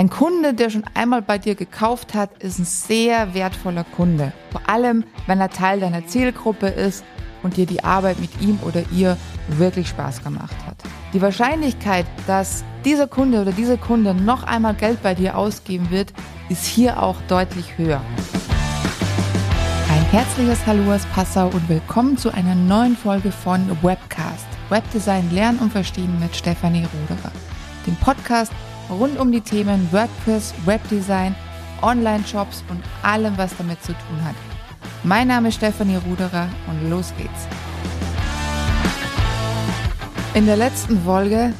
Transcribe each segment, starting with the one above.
Ein Kunde, der schon einmal bei dir gekauft hat, ist ein sehr wertvoller Kunde. Vor allem, wenn er Teil deiner Zielgruppe ist und dir die Arbeit mit ihm oder ihr wirklich Spaß gemacht hat. Die Wahrscheinlichkeit, dass dieser Kunde oder diese Kunde noch einmal Geld bei dir ausgeben wird, ist hier auch deutlich höher. Ein herzliches Hallo aus Passau und willkommen zu einer neuen Folge von Webcast. Webdesign lernen und verstehen mit Stefanie Ruderer. Dem Podcast rund um die Themen WordPress, Webdesign, Online-Shops und allem, was damit zu tun hat. Mein Name ist Stefanie Ruderer und los geht's. In der letzten Folge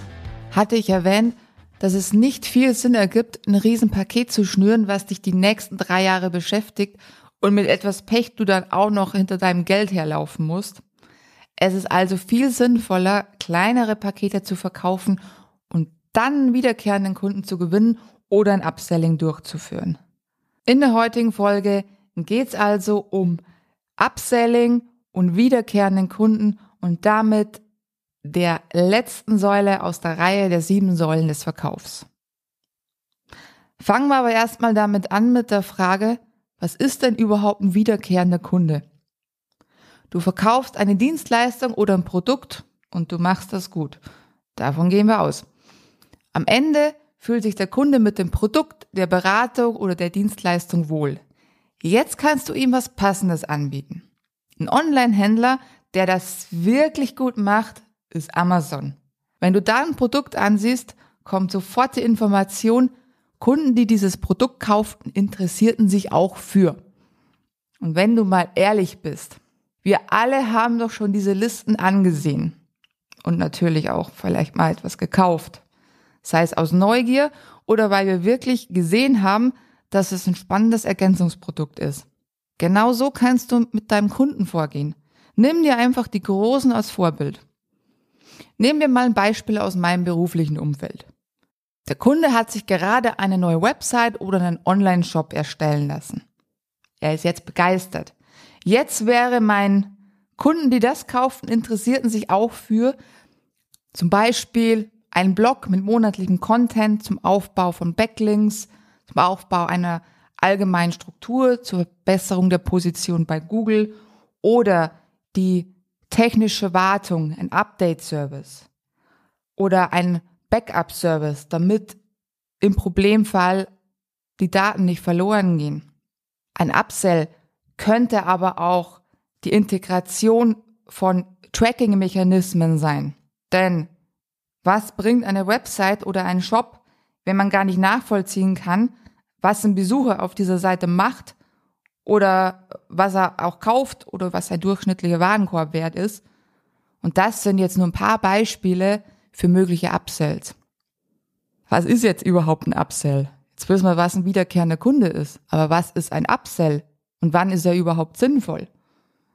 hatte ich erwähnt, dass es nicht viel Sinn ergibt, ein Riesenpaket zu schnüren, was dich die nächsten drei Jahre beschäftigt und mit etwas Pech du dann auch noch hinter deinem Geld herlaufen musst. Es ist also viel sinnvoller, kleinere Pakete zu verkaufen dann wiederkehrenden Kunden zu gewinnen oder ein Upselling durchzuführen. In der heutigen Folge geht es also um Upselling und wiederkehrenden Kunden und damit der letzten Säule aus der Reihe der sieben Säulen des Verkaufs. Fangen wir aber erstmal damit an mit der Frage, was ist denn überhaupt ein wiederkehrender Kunde? Du verkaufst eine Dienstleistung oder ein Produkt und du machst das gut. Davon gehen wir aus. Am Ende fühlt sich der Kunde mit dem Produkt, der Beratung oder der Dienstleistung wohl. Jetzt kannst du ihm was Passendes anbieten. Ein Online-Händler, der das wirklich gut macht, ist Amazon. Wenn du da ein Produkt ansiehst, kommt sofort die Information, Kunden, die dieses Produkt kauften, interessierten sich auch für. Und wenn du mal ehrlich bist, wir alle haben doch schon diese Listen angesehen und natürlich auch vielleicht mal etwas gekauft sei es aus Neugier oder weil wir wirklich gesehen haben, dass es ein spannendes Ergänzungsprodukt ist. Genau so kannst du mit deinem Kunden vorgehen. Nimm dir einfach die Großen als Vorbild. Nehmen wir mal ein Beispiel aus meinem beruflichen Umfeld. Der Kunde hat sich gerade eine neue Website oder einen Online-Shop erstellen lassen. Er ist jetzt begeistert. Jetzt wäre mein Kunden, die das kauften, interessierten sich auch für zum Beispiel ein Blog mit monatlichem Content zum Aufbau von Backlinks, zum Aufbau einer allgemeinen Struktur zur Verbesserung der Position bei Google oder die technische Wartung, ein Update-Service oder ein Backup-Service, damit im Problemfall die Daten nicht verloren gehen. Ein Upsell könnte aber auch die Integration von Tracking-Mechanismen sein. Denn was bringt eine Website oder ein Shop, wenn man gar nicht nachvollziehen kann, was ein Besucher auf dieser Seite macht oder was er auch kauft oder was sein durchschnittlicher Warenkorb wert ist? Und das sind jetzt nur ein paar Beispiele für mögliche Upsells. Was ist jetzt überhaupt ein Upsell? Jetzt wissen wir, was ein wiederkehrender Kunde ist. Aber was ist ein Upsell? Und wann ist er überhaupt sinnvoll?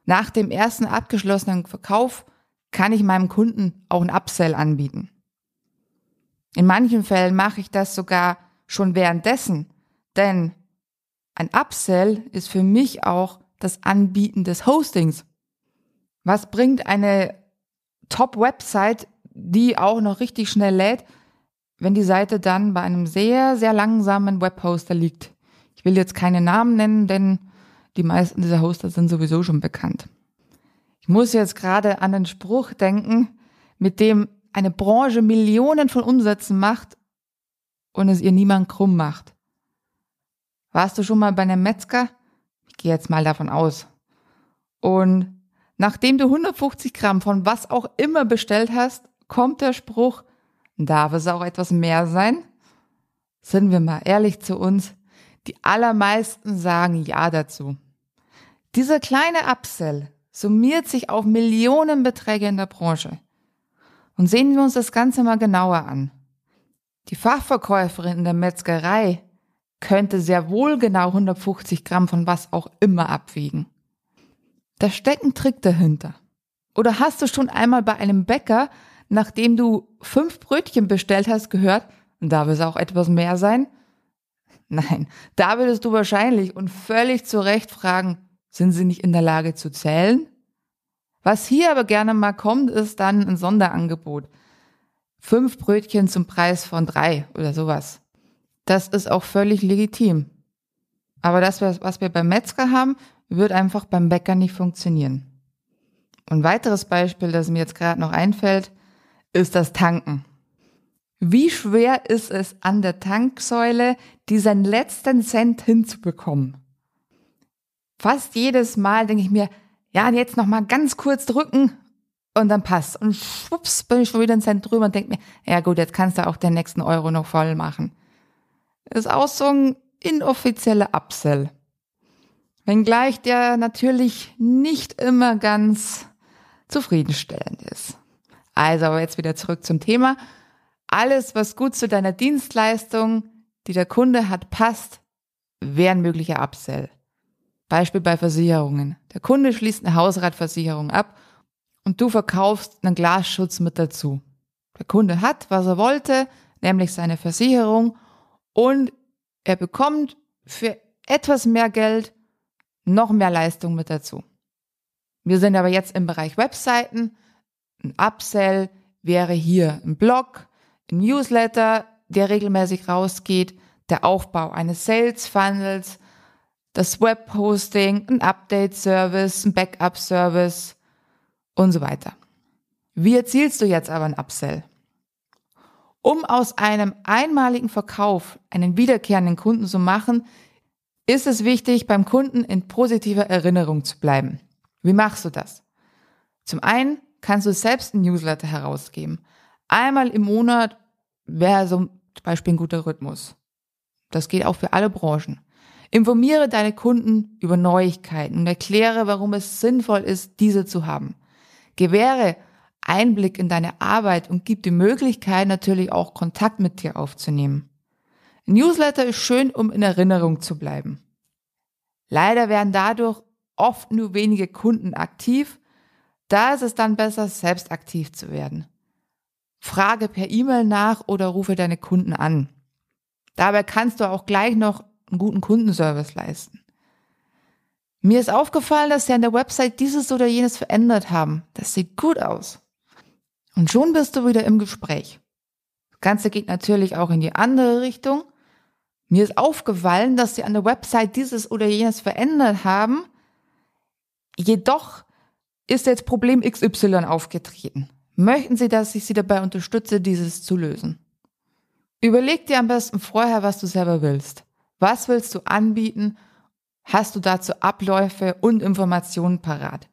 Nach dem ersten abgeschlossenen Verkauf kann ich meinem Kunden auch ein Upsell anbieten. In manchen Fällen mache ich das sogar schon währenddessen, denn ein Upsell ist für mich auch das Anbieten des Hostings. Was bringt eine Top-Website, die auch noch richtig schnell lädt, wenn die Seite dann bei einem sehr, sehr langsamen Webhoster liegt? Ich will jetzt keine Namen nennen, denn die meisten dieser Hoster sind sowieso schon bekannt. Ich muss jetzt gerade an den Spruch denken, mit dem eine Branche Millionen von Umsätzen macht und es ihr niemand krumm macht. Warst du schon mal bei einem Metzger? Ich gehe jetzt mal davon aus. Und nachdem du 150 Gramm von was auch immer bestellt hast, kommt der Spruch, darf es auch etwas mehr sein? Sind wir mal ehrlich zu uns, die allermeisten sagen ja dazu. Dieser kleine Upsell summiert sich auf Millionenbeträge in der Branche. Und sehen wir uns das Ganze mal genauer an. Die Fachverkäuferin in der Metzgerei könnte sehr wohl genau 150 Gramm von was auch immer abwiegen. Da steckt ein Trick dahinter. Oder hast du schon einmal bei einem Bäcker, nachdem du fünf Brötchen bestellt hast, gehört, darf es auch etwas mehr sein? Nein, da würdest du wahrscheinlich und völlig zu Recht fragen, sind sie nicht in der Lage zu zählen? Was hier aber gerne mal kommt, ist dann ein Sonderangebot. Fünf Brötchen zum Preis von drei oder sowas. Das ist auch völlig legitim. Aber das, was wir beim Metzger haben, wird einfach beim Bäcker nicht funktionieren. Und weiteres Beispiel, das mir jetzt gerade noch einfällt, ist das Tanken. Wie schwer ist es an der Tanksäule, diesen letzten Cent hinzubekommen? Fast jedes Mal denke ich mir, ja, jetzt noch mal ganz kurz drücken und dann passt. Und schwupps, bin ich schon wieder einen Cent drüber und denke mir, ja gut, jetzt kannst du auch den nächsten Euro noch voll machen. ist auch so ein inoffizieller Upsell. Wenngleich der natürlich nicht immer ganz zufriedenstellend ist. Also aber jetzt wieder zurück zum Thema. Alles, was gut zu deiner Dienstleistung, die der Kunde hat, passt, wäre ein möglicher Upsell. Beispiel bei Versicherungen. Der Kunde schließt eine Hausratversicherung ab und du verkaufst einen Glasschutz mit dazu. Der Kunde hat, was er wollte, nämlich seine Versicherung und er bekommt für etwas mehr Geld noch mehr Leistung mit dazu. Wir sind aber jetzt im Bereich Webseiten. Ein Upsell wäre hier ein Blog, ein Newsletter, der regelmäßig rausgeht, der Aufbau eines Sales Funnels, das Webhosting, ein Update-Service, ein Backup-Service und so weiter. Wie erzielst du jetzt aber ein Upsell? Um aus einem einmaligen Verkauf einen wiederkehrenden Kunden zu machen, ist es wichtig, beim Kunden in positiver Erinnerung zu bleiben. Wie machst du das? Zum einen kannst du selbst ein Newsletter herausgeben. Einmal im Monat wäre so zum Beispiel ein guter Rhythmus. Das geht auch für alle Branchen. Informiere deine Kunden über Neuigkeiten und erkläre, warum es sinnvoll ist, diese zu haben. Gewähre Einblick in deine Arbeit und gib die Möglichkeit natürlich auch Kontakt mit dir aufzunehmen. Newsletter ist schön, um in Erinnerung zu bleiben. Leider werden dadurch oft nur wenige Kunden aktiv. Da ist es dann besser, selbst aktiv zu werden. Frage per E-Mail nach oder rufe deine Kunden an. Dabei kannst du auch gleich noch einen guten Kundenservice leisten. Mir ist aufgefallen, dass sie an der Website dieses oder jenes verändert haben. Das sieht gut aus. Und schon bist du wieder im Gespräch. Das Ganze geht natürlich auch in die andere Richtung. Mir ist aufgefallen, dass sie an der Website dieses oder jenes verändert haben Jedoch ist jetzt Problem XY aufgetreten. Möchten Sie, dass ich Sie dabei unterstütze, dieses zu lösen? Überleg dir am besten vorher, was du selber willst. Was willst du anbieten? Hast du dazu Abläufe und Informationen parat?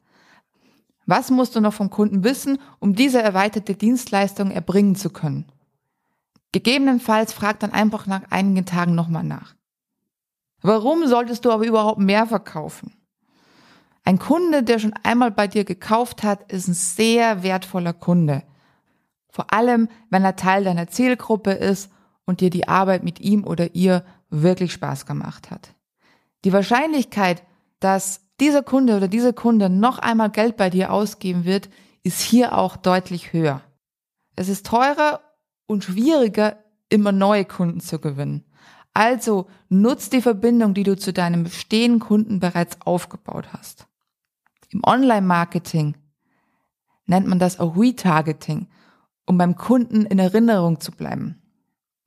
Was musst du noch vom Kunden wissen, um diese erweiterte Dienstleistung erbringen zu können? Gegebenenfalls frag dann einfach nach einigen Tagen nochmal nach. Warum solltest du aber überhaupt mehr verkaufen? Ein Kunde, der schon einmal bei dir gekauft hat, ist ein sehr wertvoller Kunde. Vor allem, wenn er Teil deiner Zielgruppe ist und dir die Arbeit mit ihm oder ihr wirklich Spaß gemacht hat. Die Wahrscheinlichkeit, dass dieser Kunde oder diese Kunde noch einmal Geld bei dir ausgeben wird, ist hier auch deutlich höher. Es ist teurer und schwieriger, immer neue Kunden zu gewinnen. Also nutz die Verbindung, die du zu deinem bestehenden Kunden bereits aufgebaut hast. Im Online-Marketing nennt man das auch Retargeting, um beim Kunden in Erinnerung zu bleiben.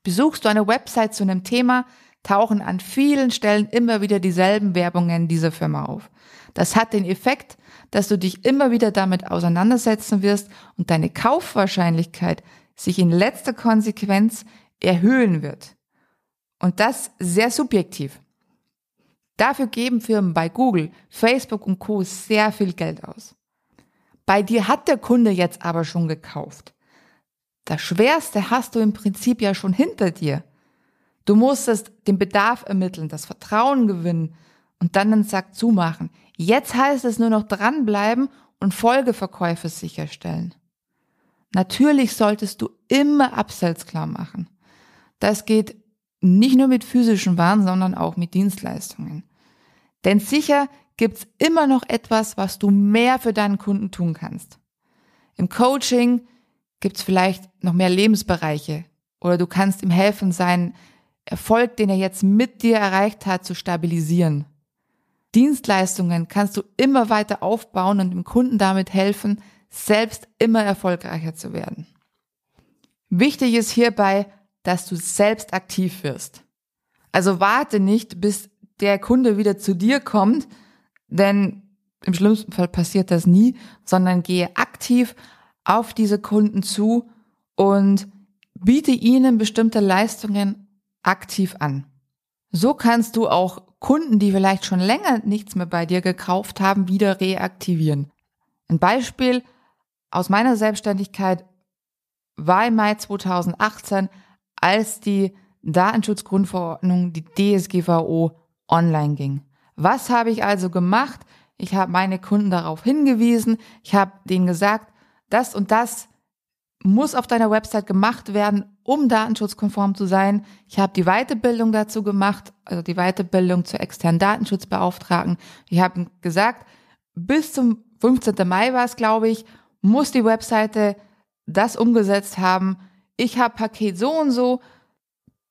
Besuchst du eine Website zu einem Thema, tauchen an vielen Stellen immer wieder dieselben Werbungen dieser Firma auf. Das hat den Effekt, dass du dich immer wieder damit auseinandersetzen wirst und deine Kaufwahrscheinlichkeit sich in letzter Konsequenz erhöhen wird. Und das sehr subjektiv. Dafür geben Firmen bei Google, Facebook und Co. sehr viel Geld aus. Bei dir hat der Kunde jetzt aber schon gekauft. Das Schwerste hast du im Prinzip ja schon hinter dir. Du musstest den Bedarf ermitteln, das Vertrauen gewinnen und dann den Sack zumachen. Jetzt heißt es nur noch dranbleiben und Folgeverkäufe sicherstellen. Natürlich solltest du immer Upsells klar machen. Das geht nicht nur mit physischen Waren, sondern auch mit Dienstleistungen. Denn sicher gibt's immer noch etwas, was du mehr für deinen Kunden tun kannst. Im Coaching gibt's vielleicht noch mehr Lebensbereiche oder du kannst ihm helfen, seinen Erfolg, den er jetzt mit dir erreicht hat, zu stabilisieren. Dienstleistungen kannst du immer weiter aufbauen und dem Kunden damit helfen, selbst immer erfolgreicher zu werden. Wichtig ist hierbei, dass du selbst aktiv wirst. Also warte nicht, bis der Kunde wieder zu dir kommt, denn im schlimmsten Fall passiert das nie, sondern gehe aktiv auf diese Kunden zu und biete ihnen bestimmte Leistungen aktiv an. So kannst du auch Kunden, die vielleicht schon länger nichts mehr bei dir gekauft haben, wieder reaktivieren. Ein Beispiel aus meiner Selbstständigkeit war im Mai 2018, als die Datenschutzgrundverordnung, die DSGVO, online ging. Was habe ich also gemacht? Ich habe meine Kunden darauf hingewiesen. Ich habe denen gesagt, das und das muss auf deiner Website gemacht werden, um datenschutzkonform zu sein. Ich habe die Weiterbildung dazu gemacht, also die Weiterbildung zur externen Datenschutzbeauftragten. Ich habe gesagt, bis zum 15. Mai war es, glaube ich, muss die Webseite das umgesetzt haben. Ich habe Paket so und so,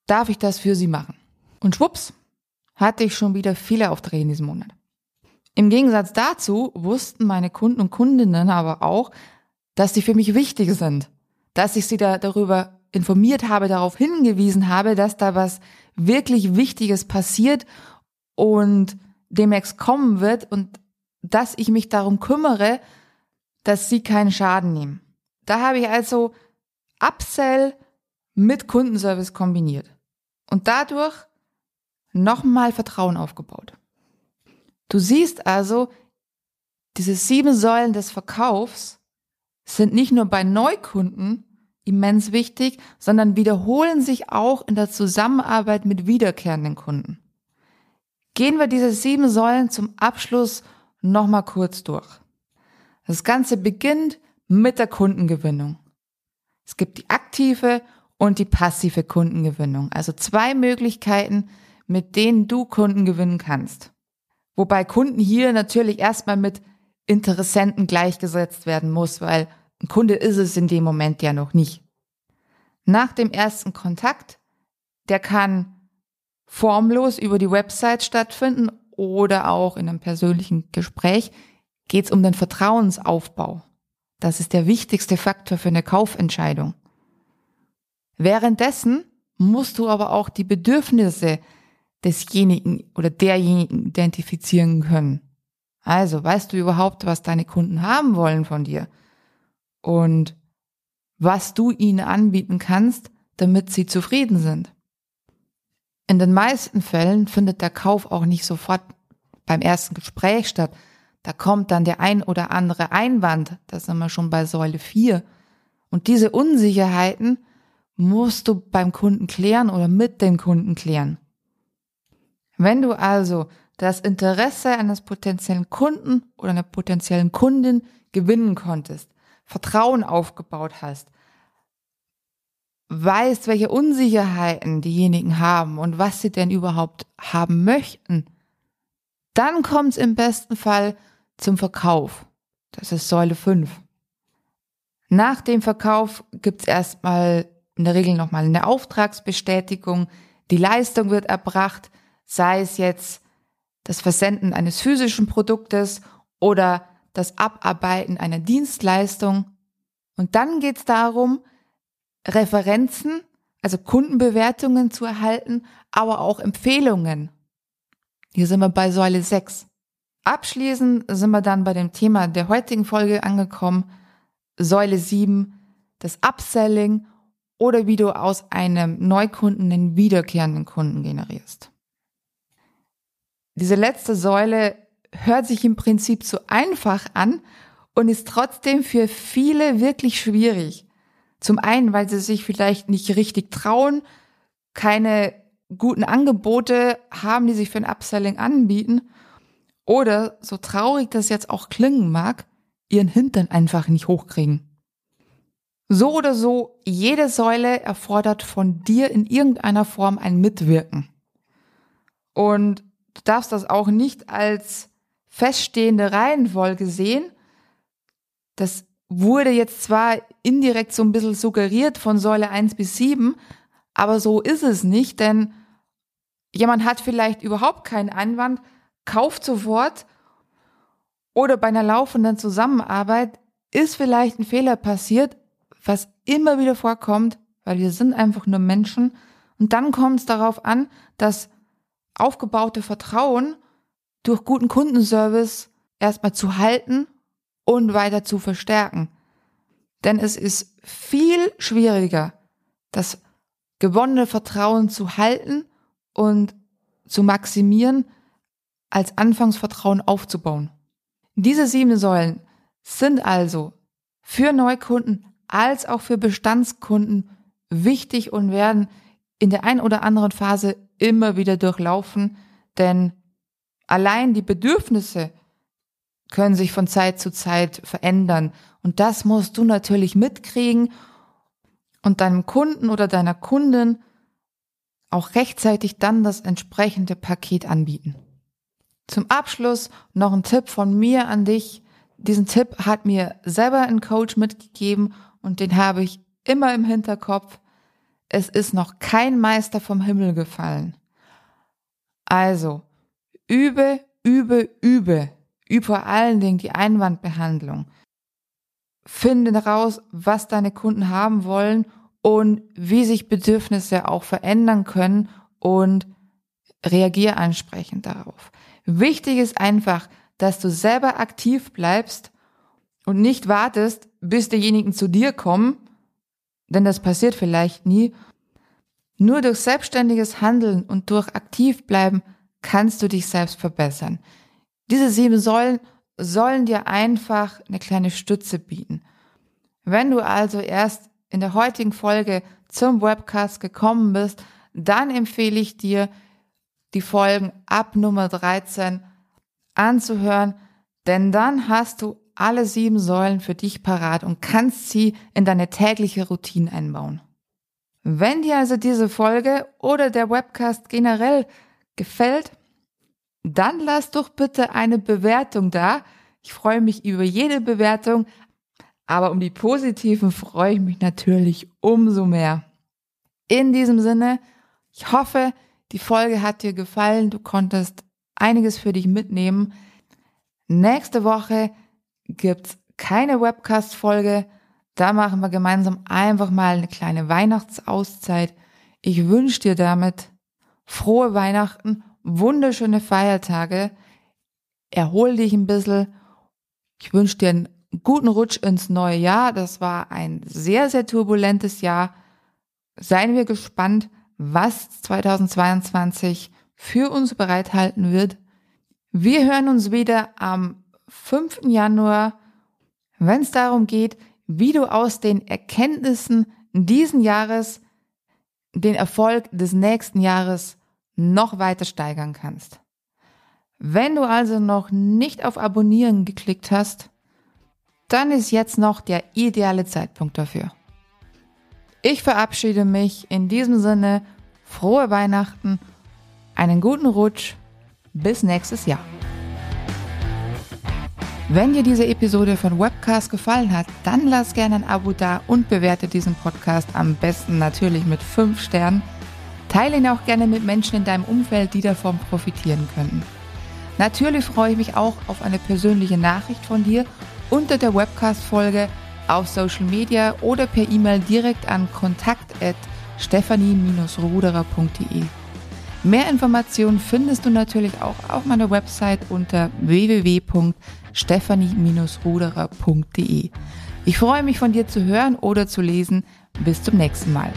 darf ich das für Sie machen? Und schwupps, hatte ich schon wieder viele Aufträge in diesem Monat. Im Gegensatz dazu wussten meine Kunden und Kundinnen aber auch, dass sie für mich wichtig sind, dass ich sie da darüber informiert habe, darauf hingewiesen habe, dass da was wirklich Wichtiges passiert und demnächst kommen wird und dass ich mich darum kümmere, dass sie keinen Schaden nehmen. Da habe ich also Upsell mit Kundenservice kombiniert. Und dadurch nochmal Vertrauen aufgebaut. Du siehst also, diese sieben Säulen des Verkaufs sind nicht nur bei Neukunden immens wichtig, sondern wiederholen sich auch in der Zusammenarbeit mit wiederkehrenden Kunden. Gehen wir diese sieben Säulen zum Abschluss nochmal kurz durch. Das Ganze beginnt mit der Kundengewinnung. Es gibt die aktive und die passive Kundengewinnung. Also zwei Möglichkeiten, mit denen du Kunden gewinnen kannst. Wobei Kunden hier natürlich erstmal mit Interessenten gleichgesetzt werden muss, weil ein Kunde ist es in dem Moment ja noch nicht. Nach dem ersten Kontakt, der kann formlos über die Website stattfinden oder auch in einem persönlichen Gespräch, geht es um den Vertrauensaufbau. Das ist der wichtigste Faktor für eine Kaufentscheidung. Währenddessen musst du aber auch die Bedürfnisse desjenigen oder derjenigen identifizieren können. Also weißt du überhaupt, was deine Kunden haben wollen von dir und was du ihnen anbieten kannst, damit sie zufrieden sind. In den meisten Fällen findet der Kauf auch nicht sofort beim ersten Gespräch statt. Da kommt dann der ein oder andere Einwand, das sind wir schon bei Säule 4. Und diese Unsicherheiten musst du beim Kunden klären oder mit dem Kunden klären. Wenn du also das Interesse eines potenziellen Kunden oder einer potenziellen Kundin gewinnen konntest, Vertrauen aufgebaut hast, weißt, welche Unsicherheiten diejenigen haben und was sie denn überhaupt haben möchten, dann kommt es im besten Fall zum Verkauf. Das ist Säule 5. Nach dem Verkauf gibt es erstmal in der Regel nochmal eine Auftragsbestätigung, die Leistung wird erbracht, sei es jetzt das Versenden eines physischen Produktes oder das Abarbeiten einer Dienstleistung. Und dann geht es darum, Referenzen, also Kundenbewertungen zu erhalten, aber auch Empfehlungen. Hier sind wir bei Säule 6. Abschließend sind wir dann bei dem Thema der heutigen Folge angekommen. Säule 7, das Upselling oder wie du aus einem Neukunden einen wiederkehrenden Kunden generierst. Diese letzte Säule hört sich im Prinzip so einfach an und ist trotzdem für viele wirklich schwierig. Zum einen, weil sie sich vielleicht nicht richtig trauen, keine guten Angebote haben, die sich für ein Upselling anbieten oder, so traurig das jetzt auch klingen mag, ihren Hintern einfach nicht hochkriegen. So oder so, jede Säule erfordert von dir in irgendeiner Form ein Mitwirken. Und du darfst das auch nicht als feststehende Reihenfolge sehen. Das wurde jetzt zwar indirekt so ein bisschen suggeriert von Säule 1 bis 7, aber so ist es nicht, denn jemand hat vielleicht überhaupt keinen Einwand, kauft sofort oder bei einer laufenden Zusammenarbeit ist vielleicht ein Fehler passiert, was immer wieder vorkommt, weil wir sind einfach nur Menschen und dann kommt es darauf an, dass aufgebaute Vertrauen durch guten Kundenservice erstmal zu halten und weiter zu verstärken. Denn es ist viel schwieriger, das gewonnene Vertrauen zu halten und zu maximieren, als Anfangsvertrauen aufzubauen. Diese sieben Säulen sind also für Neukunden als auch für Bestandskunden wichtig und werden in der ein oder anderen Phase immer wieder durchlaufen, denn allein die Bedürfnisse können sich von Zeit zu Zeit verändern und das musst du natürlich mitkriegen und deinem Kunden oder deiner Kundin auch rechtzeitig dann das entsprechende Paket anbieten. Zum Abschluss noch ein Tipp von mir an dich. Diesen Tipp hat mir selber ein Coach mitgegeben und den habe ich immer im Hinterkopf. Es ist noch kein Meister vom Himmel gefallen. Also, übe, übe, übe. Übe vor allen Dingen die Einwandbehandlung. Finde heraus, was deine Kunden haben wollen und wie sich Bedürfnisse auch verändern können und reagier ansprechend darauf. Wichtig ist einfach, dass du selber aktiv bleibst und nicht wartest, bis diejenigen zu dir kommen, denn das passiert vielleicht nie. Nur durch selbstständiges Handeln und durch aktiv bleiben kannst du dich selbst verbessern. Diese sieben Säulen sollen dir einfach eine kleine Stütze bieten. Wenn du also erst in der heutigen Folge zum Webcast gekommen bist, dann empfehle ich dir, die Folgen ab Nummer 13 anzuhören, denn dann hast du alle sieben Säulen für dich parat und kannst sie in deine tägliche Routine einbauen. Wenn dir also diese Folge oder der Webcast generell gefällt, dann lass doch bitte eine Bewertung da. Ich freue mich über jede Bewertung, aber um die positiven freue ich mich natürlich umso mehr. In diesem Sinne, ich hoffe, die Folge hat dir gefallen, du konntest einiges für dich mitnehmen. Nächste Woche gibt's keine Webcast-Folge. Da machen wir gemeinsam einfach mal eine kleine Weihnachtsauszeit. Ich wünsche dir damit frohe Weihnachten, wunderschöne Feiertage. Erhol dich ein bisschen. Ich wünsche dir einen guten Rutsch ins neue Jahr. Das war ein sehr, sehr turbulentes Jahr. Seien wir gespannt, was 2022 für uns bereithalten wird. Wir hören uns wieder am 5. Januar, wenn es darum geht, wie du aus den Erkenntnissen diesen Jahres den Erfolg des nächsten Jahres noch weiter steigern kannst. Wenn du also noch nicht auf Abonnieren geklickt hast, dann ist jetzt noch der ideale Zeitpunkt dafür. Ich verabschiede mich in diesem Sinne. Frohe Weihnachten, einen guten Rutsch, bis nächstes Jahr. Wenn dir diese Episode von Webcast gefallen hat, dann lass gerne ein Abo da und bewerte diesen Podcast am besten natürlich mit 5 Sternen. Teile ihn auch gerne mit Menschen in deinem Umfeld, die davon profitieren könnten. Natürlich freue ich mich auch auf eine persönliche Nachricht von dir unter der Webcast-Folge auf Social Media oder per E-Mail direkt an kontakt@stephanie-ruderer.de. Mehr Informationen findest du natürlich auch auf meiner Website unter www.stephanie-ruderer.de. Ich freue mich von dir zu hören oder zu lesen. Bis zum nächsten Mal.